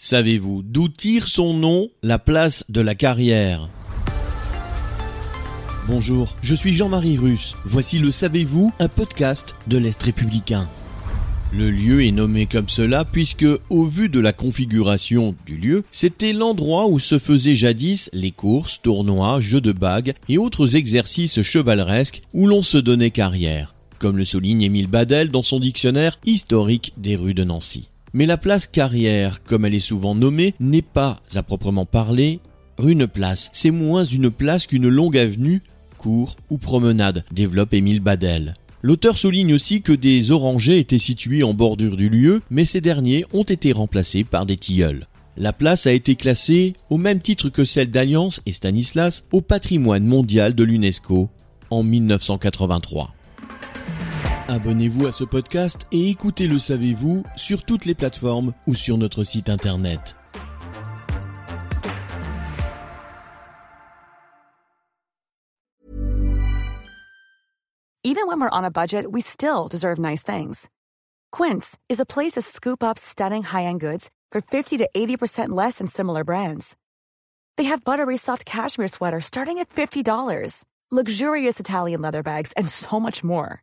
Savez-vous d'où tire son nom la place de la carrière? Bonjour, je suis Jean-Marie Russe. Voici le Savez-vous, un podcast de l'Est républicain. Le lieu est nommé comme cela puisque, au vu de la configuration du lieu, c'était l'endroit où se faisaient jadis les courses, tournois, jeux de bagues et autres exercices chevaleresques où l'on se donnait carrière, comme le souligne Émile Badel dans son dictionnaire historique des rues de Nancy. Mais la place carrière, comme elle est souvent nommée, n'est pas, à proprement parler, une place. C'est moins une place qu'une longue avenue, cour ou promenade, développe Émile Badel. L'auteur souligne aussi que des orangers étaient situés en bordure du lieu, mais ces derniers ont été remplacés par des tilleuls. La place a été classée, au même titre que celle d'Alliance et Stanislas, au patrimoine mondial de l'UNESCO en 1983. Abonnez-vous à ce podcast et écoutez Le Savez-vous sur toutes les plateformes ou sur notre site internet. Even when we're on a budget, we still deserve nice things. Quince is a place to scoop up stunning high-end goods for 50 to 80% less than similar brands. They have buttery soft cashmere sweaters starting at $50, luxurious Italian leather bags, and so much more.